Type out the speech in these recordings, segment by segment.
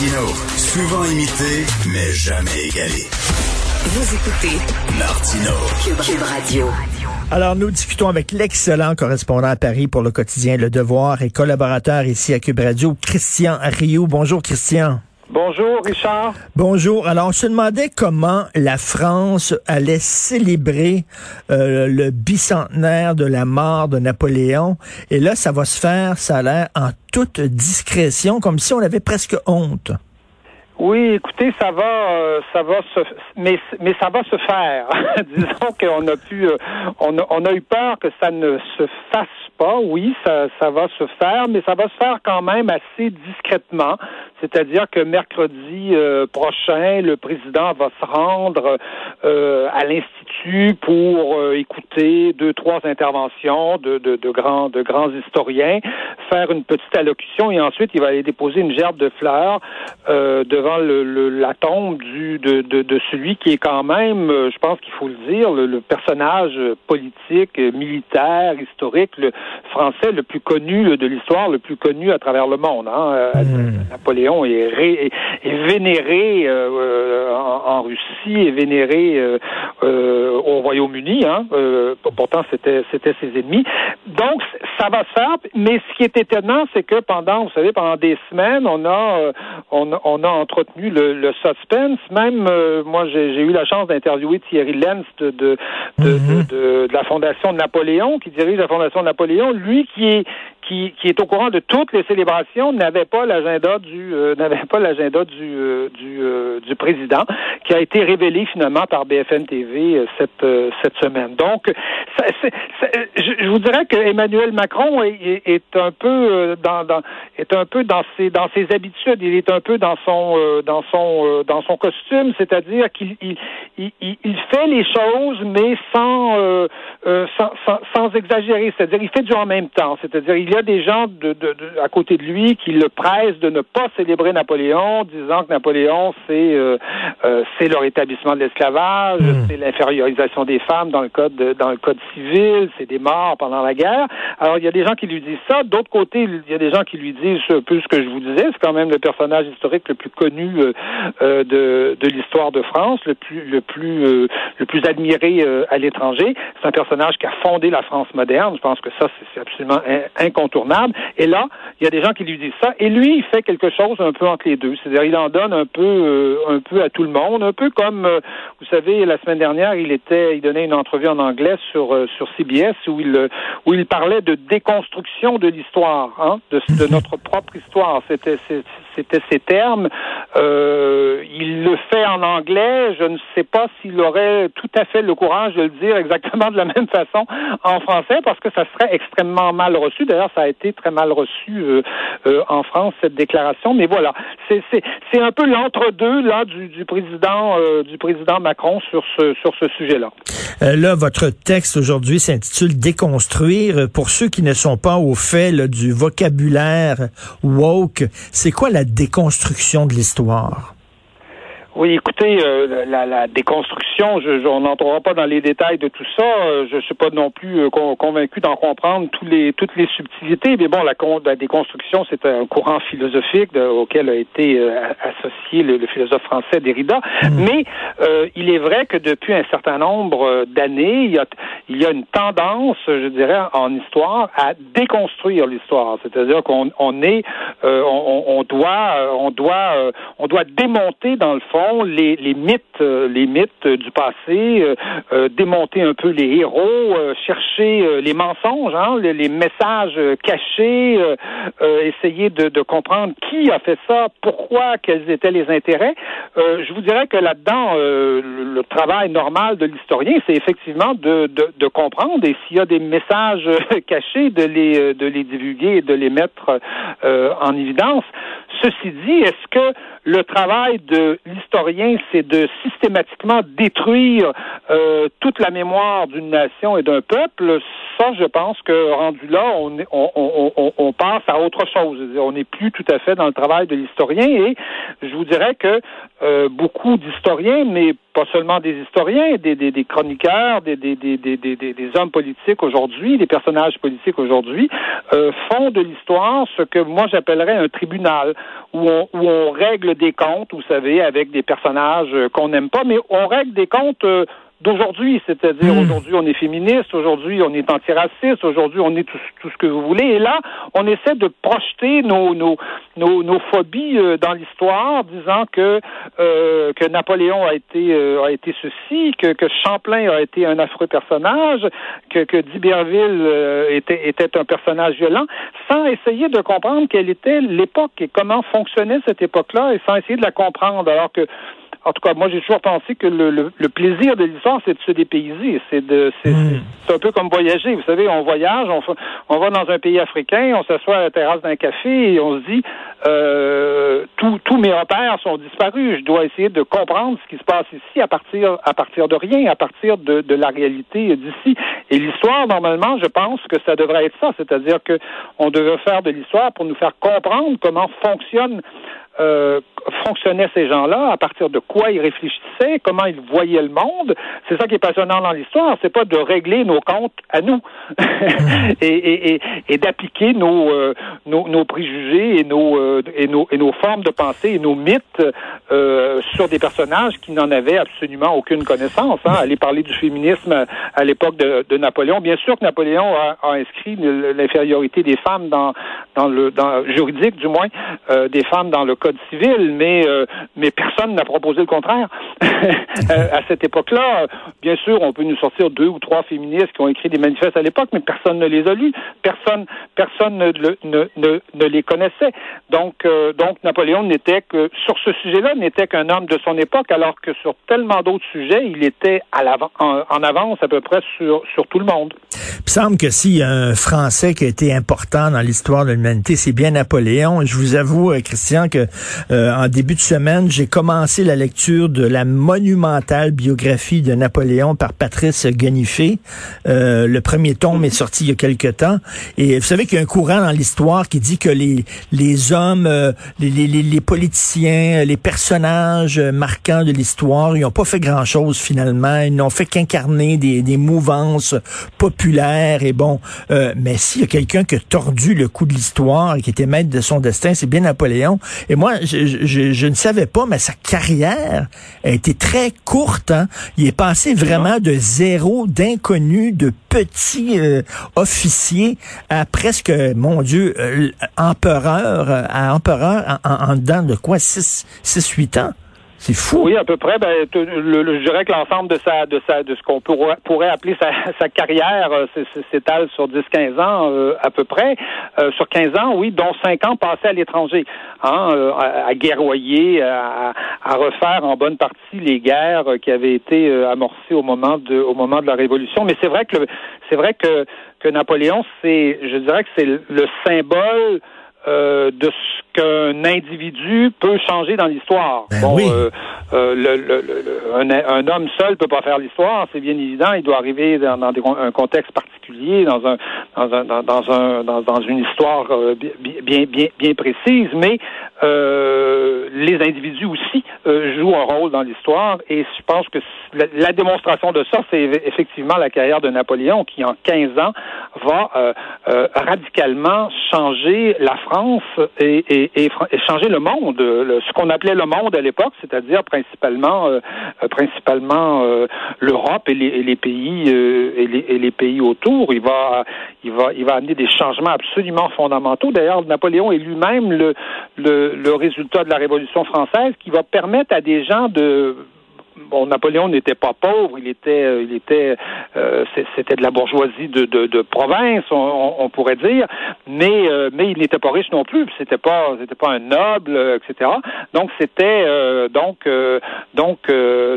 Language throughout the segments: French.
Martino, souvent imité, mais jamais égalé. Vous écoutez Martino, Cube Radio. Alors, nous discutons avec l'excellent correspondant à Paris pour le quotidien Le Devoir et collaborateur ici à Cube Radio, Christian Rioux. Bonjour, Christian. Bonjour, Richard. Bonjour. Alors, on se demandait comment la France allait célébrer euh, le bicentenaire de la mort de Napoléon. Et là, ça va se faire, ça a l'air, en toute discrétion, comme si on avait presque honte. Oui, écoutez, ça va, euh, ça va se, mais mais ça va se faire. Disons qu'on a pu, euh, on, a, on a eu peur que ça ne se fasse Oui, ça, ça va se faire, mais ça va se faire quand même assez discrètement. C'est-à-dire que mercredi euh, prochain, le président va se rendre à l'institut pour écouter deux, trois interventions de, de, de grands, de grands historiens, faire une petite allocution et ensuite il va aller déposer une gerbe de fleurs devant le, la tombe du, de, de, de, celui qui est quand même, euh, je pense qu'il faut le dire, le, personnage politique, militaire, historique, le français le plus connu de l'histoire, le plus connu à travers le monde. Hein. Euh, hmm. Napoléon est, ré, est vénéré euh, en, en, Russie, est vénéré au Royaume-Uni. Hein. pourtant, c'était c'était ses ennemis. Donc, ça va se faire. Mais ce qui est étonnant, c'est que pendant, vous savez, pendant des semaines, on a on, on a entre retenu le, suspense. Même euh, moi, j'ai eu la chance d'interviewer Thierry Lenz de de, de, de, la Fondation de Napoléon, qui dirige la Fondation de Napoléon, lui qui est qui, est au courant de toutes les célébrations, n'avait pas l'agenda du euh, n'avait pas l'agenda du euh, du, du président, qui a été révélé finalement par BFM TV cette cette semaine. Donc, je, vous dirais que Emmanuel Macron est, un peu dans, est un peu dans ses dans ses habitudes. Il est un peu dans son euh, dans son euh, dans son costume, c'est-à-dire qu'il il, il, fait les choses mais sans, euh, sans, sans, exagérer, c'est-à-dire il fait du en même temps, c'est-à-dire des gens de, de, à côté de lui qui le pressent de ne pas célébrer Napoléon, disant que Napoléon c'est c'est leur établissement de l'esclavage, hmm. c'est l'infériorisation des femmes dans le code dans le code civil, c'est des morts pendant la guerre. Alors il y a des gens qui lui disent ça, d'autre côté il y a des gens qui lui disent un peu ce que je vous disais, c'est quand même le personnage historique le plus connu euh, euh, de, de l'histoire de France, le plus le plus euh, le plus admiré à l'étranger. C'est un personnage qui a fondé la France moderne. Je pense que ça c'est absolument incontournable. Et là, il y a des gens qui lui disent ça, et lui il fait quelque chose un peu entre les deux. C'est-à-dire il en donne un peu un peu à tout le monde, un peu comme vous savez la semaine dernière il était il donnait une entrevue en anglais sur sur CBS où il où il parlait de déconstruction de l'histoire, hein, de, de notre propre histoire. C'était c'était ses termes. Euh, il le fait en anglais. Je ne sais pas s'il aurait tout à fait le courage de le dire exactement de la même façon en français parce que ça serait extrêmement mal reçu. D'ailleurs, ça a été très mal reçu euh, euh, en France cette déclaration. Mais voilà, c'est c'est un peu l'entre-deux là du, du président du président Macron sur ce sur ce sujet-là. Là, votre texte aujourd'hui s'intitule Déconstruire. Pour ceux qui ne sont pas au fait du vocabulaire woke, c'est quoi la déconstruction de l'histoire? Oui, écoutez, euh, la, la, déconstruction, je, on n'entrera pas dans les détails de tout ça. Euh, je ne suis pas non plus euh, convaincu d'en comprendre tous les, toutes les subtilités. Mais bon, la, la déconstruction, c'est un courant philosophique auquel a été associé le, philosophe français Derrida. Hmm. Mais il est vrai que depuis un certain nombre d'années, il y a, il y a une tendance, je dirais, en histoire, à déconstruire l'histoire. C'est-à-dire qu'on on est, on, on, doit, on doit, on doit démonter dans le fond les, mythes, euh, les mythes du passé, euh, euh, démonter un peu les héros, chercher les mensonges, hein, les, messages cachés, essayer de, comprendre qui a fait ça, pourquoi, quels étaient les intérêts. je vous dirais que là-dedans, le, travail normal de l'historien, c'est effectivement de, comprendre et s'il y a des messages cachés, de les divulguer et de les mettre en évidence. Ceci dit, est-ce que le travail de l'historien, c'est de systématiquement détruire euh, toute la mémoire d'une nation et d'un peuple? Ça, je pense que rendu là, on, on, on, on passe à autre chose. On n'est plus tout à fait dans le travail de l'historien et je vous dirais que euh, beaucoup d'historiens, mais pas seulement des historiens, des, des, des chroniqueurs, des, des, hommes politiques aujourd'hui, des personnages politiques aujourd'hui, euh, font de l'histoire ce que moi j'appellerais un tribunal, où on, où on règle des comptes, vous savez, avec des personnages qu'on n'aime pas, mais on règle des comptes d'aujourd'hui, c'est-à-dire Hmm. aujourd'hui on est féministe, aujourd'hui on est antiraciste, aujourd'hui on est tout, tout, ce que vous voulez, et là on essaie de projeter nos nos nos, nos phobies euh, dans l'histoire, disant que euh, que Napoléon a été euh, a été ceci, que que Champlain a été un affreux personnage, que que d'Iberville euh, était était un personnage violent, sans essayer de comprendre quelle était l'époque et comment fonctionnait cette époque-là, et sans essayer de la comprendre, alors que en tout cas, moi, j'ai toujours pensé que le, le, le plaisir de l'histoire, c'est de se dépayser. C'est de, c'est, Mm. c'est un peu comme voyager. Vous savez, on voyage, on, on va dans un pays africain, on s'assoit à la terrasse d'un café et on se dit, euh, tous tous mes repères sont disparus. Je dois essayer de comprendre ce qui se passe ici à partir, à partir de rien, à partir de, de la réalité d'ici. Et l'histoire, normalement, je pense que ça devrait être ça. C'est-à-dire que on devrait faire de l'histoire pour nous faire comprendre comment fonctionne euh, fonctionnaient ces gens-là, à partir de quoi ils réfléchissaient, comment ils voyaient le monde. C'est ça qui est passionnant dans l'histoire, c'est pas de régler nos comptes à nous et, et, et, et d'appliquer nos, euh, nos, nos préjugés et nos, euh, et nos et nos formes de pensée et nos mythes euh, sur des personnages qui n'en avaient absolument aucune connaissance. Hein. Aller parler du féminisme à l'époque de, de Napoléon, bien sûr que Napoléon a, a inscrit l'infériorité des femmes dans dans le dans juridique du moins euh, des femmes dans le civil, mais euh, mais personne n'a proposé le contraire à cette époque-là. Bien sûr, on peut nous sortir deux ou trois féministes qui ont écrit des manifestes à l'époque, mais personne ne les a lus, personne personne ne, les connaissait. Donc euh, donc Napoléon n'était que sur ce sujet-là n'était qu'un homme de son époque, alors que sur tellement d'autres sujets, il était en, avance à peu près sur sur tout le monde. Il semble que s'il y a un Français qui a été important dans l'histoire de l'humanité, c'est bien Napoléon. Je vous avoue, Christian, que euh, en début de semaine, j'ai commencé la lecture de la monumentale biographie de Napoléon par Patrice Guenifé. Euh, le premier tome est sorti il y a quelque temps. Et vous savez qu'il y a un courant dans l'histoire qui dit que les, les hommes, euh, les, les, les, politiciens, les personnages marquants de l'histoire, ils n'ont pas fait grand-chose finalement. Ils n'ont fait qu'incarner des, des mouvances populaires. Et bon, euh, mais s'il y a quelqu'un qui a tordu le coup de l'histoire et qui était maître de son destin, c'est bien Napoléon. Moi, je, je, je, ne savais pas, mais sa carrière a été très courte. Hein? Il est passé vraiment de zéro, d'inconnu, de petit euh, officier à presque, mon Dieu, euh, empereur, à empereur en, en, en dedans de quoi, 6-8 ans. Oui, à peu près. Ben, le, je dirais que l'ensemble de sa, de sa, de ce qu'on pourrait, pourrait appeler sa, carrière euh, s'étale sur 10-15 ans euh, à peu près. Euh, sur 15 ans, oui, dont 5 ans passés à l'étranger, hein, à, guerroyer, à, à, refaire en bonne partie les guerres qui avaient été amorcées au moment de, au moment de la Révolution. Mais c'est vrai que c'est vrai que que Napoléon, c'est, je dirais que c'est le symbole euh, de ce qu'un individu peut changer dans l'histoire. Ben bon, oui. euh, euh, le, le, le, un, un, homme seul peut pas faire l'histoire, c'est bien évident. Il doit arriver dans, dans des, un contexte particulier, dans un dans un dans, dans un dans, dans, une histoire euh, bien bien bien précise. Mais euh, les individus aussi jouent un rôle dans l'histoire. Et je pense que la, la démonstration de ça, c'est effectivement la carrière de Napoléon, qui en 15 ans va radicalement changer la France et, changer le monde, ce qu'on appelait le monde à l'époque, c'est-à-dire principalement, euh, principalement euh, l'Europe et les, pays euh, et, les, pays autour. Il va, il va, il va amener des changements absolument fondamentaux. D'ailleurs, Napoléon est lui-même le, le résultat de la Révolution française, qui va permettre à des gens de bon, Napoléon n'était pas pauvre, il était, il était, euh, c'était de la bourgeoisie de, de, de province, on, on, pourrait dire, mais euh, mais il n'était pas riche non plus, c'était pas, c'était pas un noble, etc. Donc c'était euh, donc donc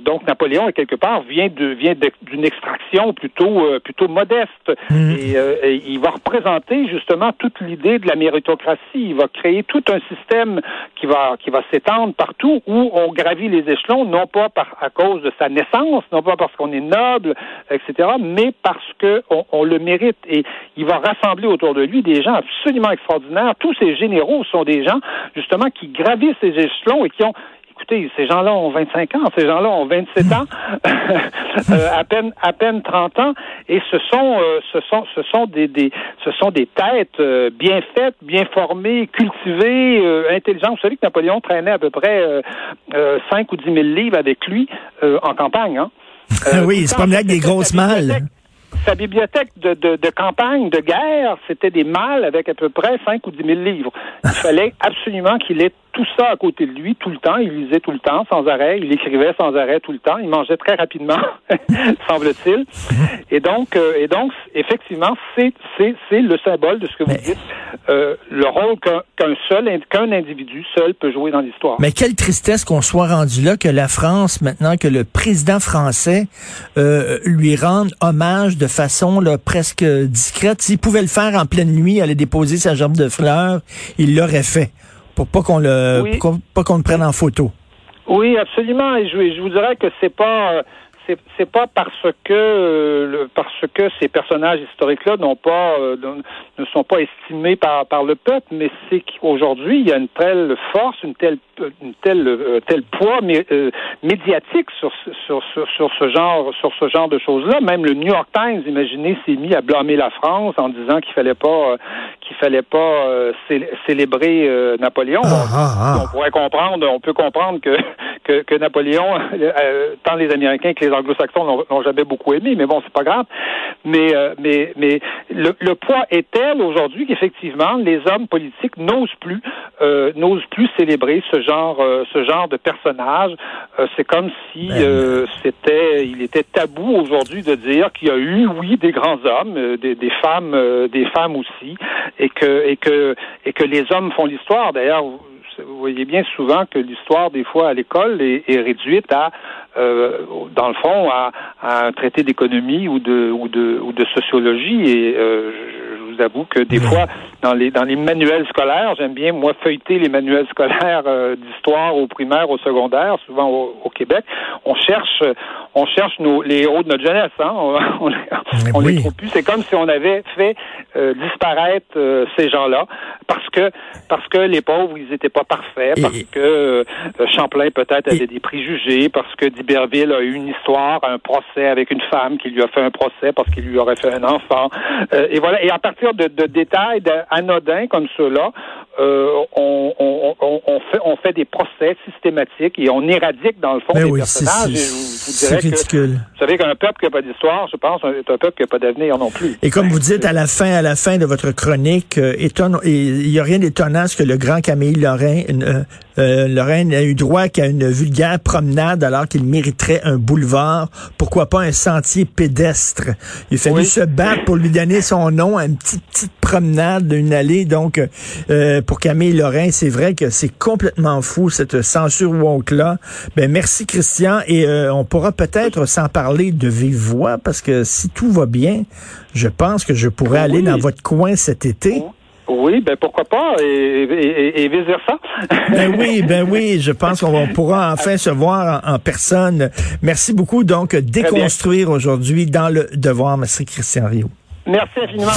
donc Napoléon quelque part vient de vient d'une extraction plutôt plutôt modeste mmh. et, et, il va représenter justement toute l'idée de la méritocratie, il va créer tout un système qui va qui va s'étendre partout où on gravit les échelons non pas par à cause de sa naissance, non pas parce qu'on est noble, etc., mais parce que on, on, le mérite. Et il va rassembler autour de lui des gens absolument extraordinaires. Tous ces généraux sont des gens, justement, qui gravissent ces échelons et qui ont écoutez, ces gens-là ont 25 ans, ces gens-là ont 27 ans, euh, à peine à peine 30 ans, et ce sont euh, ce sont ce sont des, des ce sont des têtes euh, bien faites, bien formées, cultivées, intelligentes. Vous savez que Napoléon traînait à peu près 5 ou 10 000 livres avec lui en campagne. Hein? oui, il se promenait avec des grosses malles sa bibliothèque de, de, de, campagne, de guerre, c'était des mâles avec à peu près 5 ou 10 000 livres. Il fallait absolument qu'il ait tout ça à côté de lui tout le temps. Il lisait tout le temps, sans arrêt. Il écrivait sans arrêt tout le temps. Il mangeait très rapidement, semble-t-il. Et donc, euh, et donc, effectivement, c'est c'est c'est le symbole de ce que vous dites. Euh, le rôle qu'un seul qu'un individu seul peut jouer dans l'histoire. Mais quelle tristesse qu'on soit rendu là que la France, maintenant que le président français euh, lui rende hommage de façon là, presque discrète. S'il pouvait le faire en pleine nuit, aller déposer sa jambe de fleurs, il l'aurait fait pour pas qu'on le pas qu'on le prenne en photo. Oui, absolument. Et je, je vous dirais que c'est pas euh, c'est pas parce que euh, parce que ces personnages historiques-là n'ont pas euh, ne sont pas estimés par par le peuple, mais c'est qu'aujourd'hui il y a une telle force, une telle une telle euh, tel poids médiatique sur, sur, sur sur ce genre sur ce genre de choses-là. Même le New York Times, imaginez, s'est mis à blâmer la France en disant qu'il fallait pas qu'il fallait pas célébrer Napoléon. Ah, ah, ah. On pourrait comprendre, on peut comprendre que que, que Napoléon, tant les Américains que les anglo-saxons l'ont jamais beaucoup aimé, mais bon, c'est pas grave. Mais, euh, mais, mais le, le poids est tel aujourd'hui qu'effectivement, les hommes politiques n'osent plus, euh, n'osent plus célébrer ce genre, euh, ce genre de personnage. c'est comme si ben, c'était, il était tabou aujourd'hui de dire qu'il y a eu, oui, des grands hommes, des, des femmes, des femmes aussi, et que, et que, et que les hommes font l'histoire. D'ailleurs, voyez bien souvent que l'histoire, des fois, à l'école, est, réduite à, euh, dans le fond, à, un traité d'économie ou de, ou de, ou de sociologie. Et euh, je, vous avoue que des fois, dans les, dans les manuels scolaires, j'aime bien, moi, feuilleter les manuels scolaires euh, d'histoire au primaire, au secondaire, souvent au, Québec. On cherche, on cherche nos, les héros de notre jeunesse. Hein? On, on, les trouve plus. C'est comme si on avait fait disparaître ces gens-là parce que parce que les pauvres, ils étaient pas parfaits, parce que euh, Champlain peut-être avait des préjugés, parce que d'Iberville a eu une histoire, un procès avec une femme qui lui a fait un procès parce qu'il lui aurait fait un enfant. Euh, et voilà. Et à partir de, de détails anodins comme ceux-là, euh, on, on, on, fait, on fait des procès systématiques et on éradique dans le fond des personnages. C'est ridicule. vous savez qu'un peuple qui n'a pas d'histoire, je pense, est un peuple qui n'a pas d'avenir non plus. Et comme vous dites à la fin, à la fin de votre chronique, étonne, il n'y a rien d'étonnant ce que le grand Camille Lorrain euh, euh, Lorraine a eu droit qu'à une vulgaire promenade alors qu'il mériterait un boulevard. Pourquoi pas un sentier pédestre? Il a fallu se battre pour lui donner son nom à une petite, petite promenade d'une allée. Donc, euh, pour Camille Lorrain, c'est vrai que c'est complètement fou, cette censure woke-là. Ben, merci, Christian. Et euh, on pourra peut-être s'en parler de vive voix parce que si tout va bien, je pense que je pourrais aller dans votre coin cet été. Oui, ben pourquoi pas, et, et, et vice versa. ben oui, ben oui, je pense qu'on pourra enfin se voir en, personne. Merci beaucoup. Donc, déconstruire aujourd'hui dans le devoir, Merci Christian Rio. Merci infiniment.